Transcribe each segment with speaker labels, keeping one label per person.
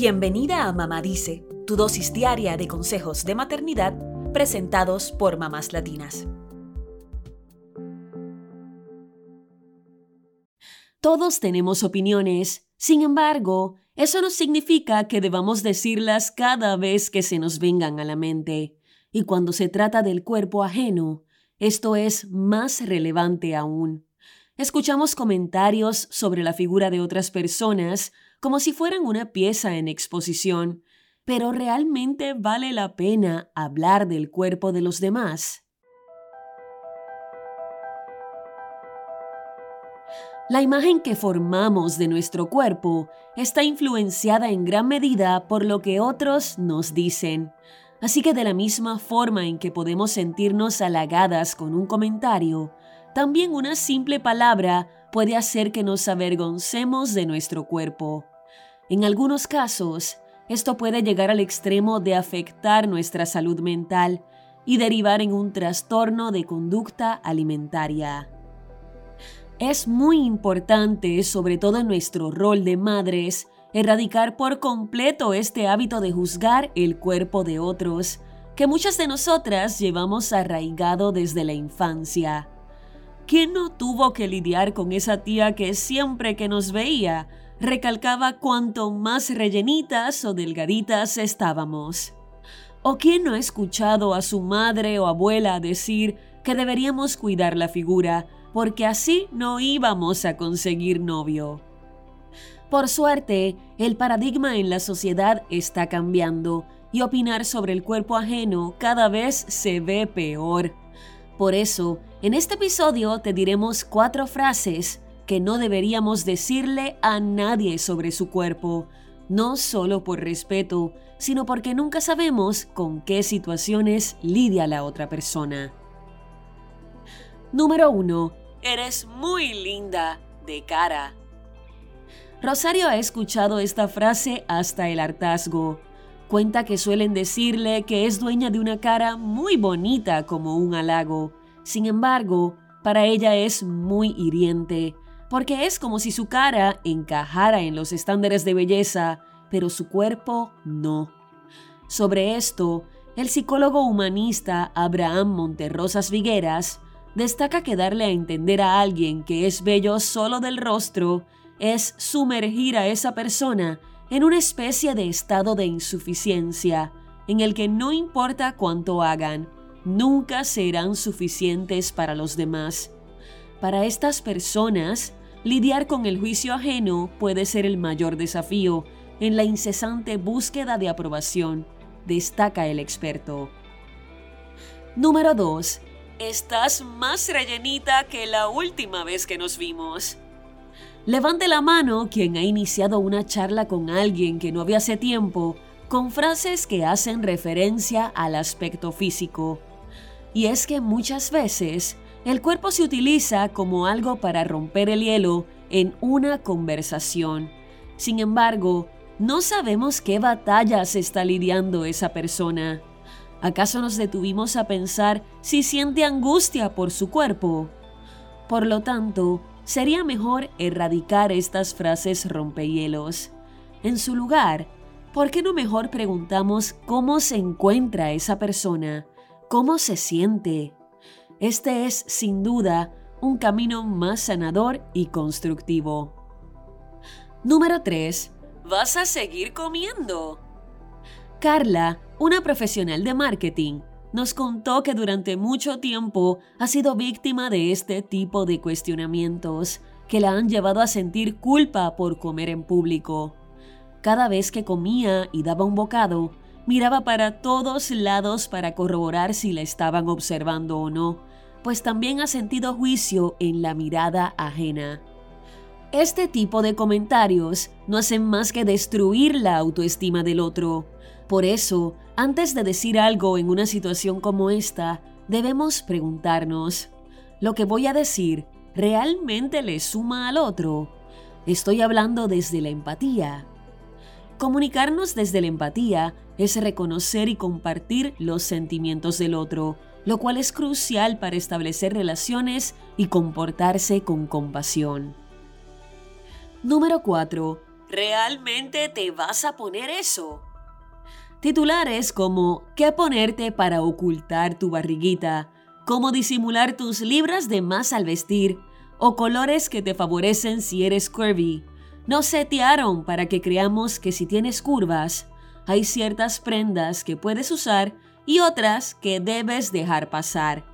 Speaker 1: Bienvenida a Mamá Dice, tu dosis diaria de consejos de maternidad presentados por mamás latinas. Todos tenemos opiniones, sin embargo, eso no significa que debamos decirlas cada vez que se nos vengan a la mente. Y cuando se trata del cuerpo ajeno, esto es más relevante aún. Escuchamos comentarios sobre la figura de otras personas como si fueran una pieza en exposición, pero ¿realmente vale la pena hablar del cuerpo de los demás? La imagen que formamos de nuestro cuerpo está influenciada en gran medida por lo que otros nos dicen. Así que de la misma forma en que podemos sentirnos halagadas con un comentario, también una simple palabra puede hacer que nos avergoncemos de nuestro cuerpo. En algunos casos, esto puede llegar al extremo de afectar nuestra salud mental y derivar en un trastorno de conducta alimentaria. Es muy importante, sobre todo en nuestro rol de madres, erradicar por completo este hábito de juzgar el cuerpo de otros, que muchas de nosotras llevamos arraigado desde la infancia. ¿Quién no tuvo que lidiar con esa tía que siempre que nos veía recalcaba cuanto más rellenitas o delgaditas estábamos? ¿O quién no ha escuchado a su madre o abuela decir que deberíamos cuidar la figura porque así no íbamos a conseguir novio. Por suerte, el paradigma en la sociedad está cambiando y opinar sobre el cuerpo ajeno cada vez se ve peor. Por eso, en este episodio te diremos cuatro frases que no deberíamos decirle a nadie sobre su cuerpo, no solo por respeto, sino porque nunca sabemos con qué situaciones lidia la otra persona. Número 1. Eres muy linda de cara. Rosario ha escuchado esta frase hasta el hartazgo. Cuenta que suelen decirle que es dueña de una cara muy bonita como un halago. Sin embargo, para ella es muy hiriente, porque es como si su cara encajara en los estándares de belleza, pero su cuerpo no. Sobre esto, el psicólogo humanista Abraham Monterrosas Vigueras destaca que darle a entender a alguien que es bello solo del rostro es sumergir a esa persona en una especie de estado de insuficiencia, en el que no importa cuánto hagan, nunca serán suficientes para los demás. Para estas personas, lidiar con el juicio ajeno puede ser el mayor desafío en la incesante búsqueda de aprobación, destaca el experto. Número 2. Estás más rellenita que la última vez que nos vimos. Levante la mano quien ha iniciado una charla con alguien que no había hace tiempo con frases que hacen referencia al aspecto físico. Y es que muchas veces el cuerpo se utiliza como algo para romper el hielo en una conversación. Sin embargo, no sabemos qué batallas está lidiando esa persona. ¿Acaso nos detuvimos a pensar si siente angustia por su cuerpo? Por lo tanto, sería mejor erradicar estas frases rompehielos. En su lugar, ¿por qué no mejor preguntamos cómo se encuentra esa persona? ¿Cómo se siente? Este es, sin duda, un camino más sanador y constructivo. Número 3. ¿Vas a seguir comiendo? Carla, una profesional de marketing, nos contó que durante mucho tiempo ha sido víctima de este tipo de cuestionamientos que la han llevado a sentir culpa por comer en público. Cada vez que comía y daba un bocado, miraba para todos lados para corroborar si la estaban observando o no, pues también ha sentido juicio en la mirada ajena. Este tipo de comentarios no hacen más que destruir la autoestima del otro por eso, antes de decir algo en una situación como esta, debemos preguntarnos, ¿lo que voy a decir realmente le suma al otro? Estoy hablando desde la empatía. Comunicarnos desde la empatía es reconocer y compartir los sentimientos del otro, lo cual es crucial para establecer relaciones y comportarse con compasión. Número 4. ¿Realmente te vas a poner eso? Titulares como ¿Qué ponerte para ocultar tu barriguita? ¿Cómo disimular tus libras de más al vestir? o colores que te favorecen si eres curvy. Nos setearon para que creamos que si tienes curvas, hay ciertas prendas que puedes usar y otras que debes dejar pasar.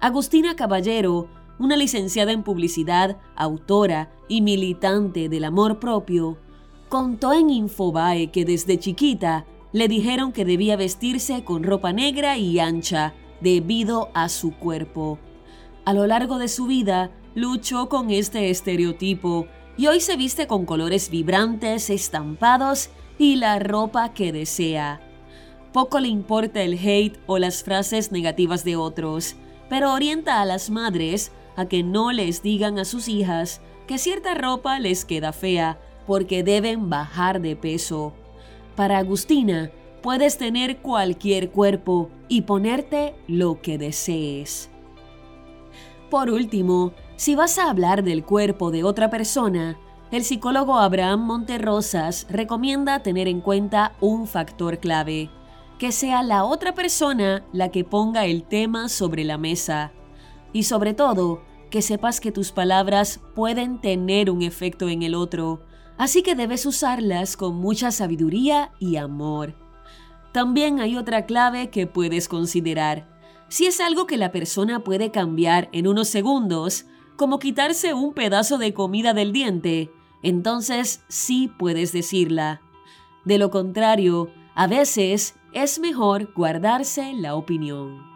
Speaker 1: Agustina Caballero, una licenciada en publicidad, autora y militante del amor propio, contó en Infobae que desde chiquita le dijeron que debía vestirse con ropa negra y ancha debido a su cuerpo. A lo largo de su vida luchó con este estereotipo y hoy se viste con colores vibrantes, estampados y la ropa que desea. Poco le importa el hate o las frases negativas de otros, pero orienta a las madres a que no les digan a sus hijas que cierta ropa les queda fea porque deben bajar de peso. Para Agustina, puedes tener cualquier cuerpo y ponerte lo que desees. Por último, si vas a hablar del cuerpo de otra persona, el psicólogo Abraham Monterrosas recomienda tener en cuenta un factor clave, que sea la otra persona la que ponga el tema sobre la mesa. Y sobre todo, que sepas que tus palabras pueden tener un efecto en el otro, así que debes usarlas con mucha sabiduría y amor. También hay otra clave que puedes considerar. Si es algo que la persona puede cambiar en unos segundos, como quitarse un pedazo de comida del diente, entonces sí puedes decirla. De lo contrario, a veces es mejor guardarse la opinión.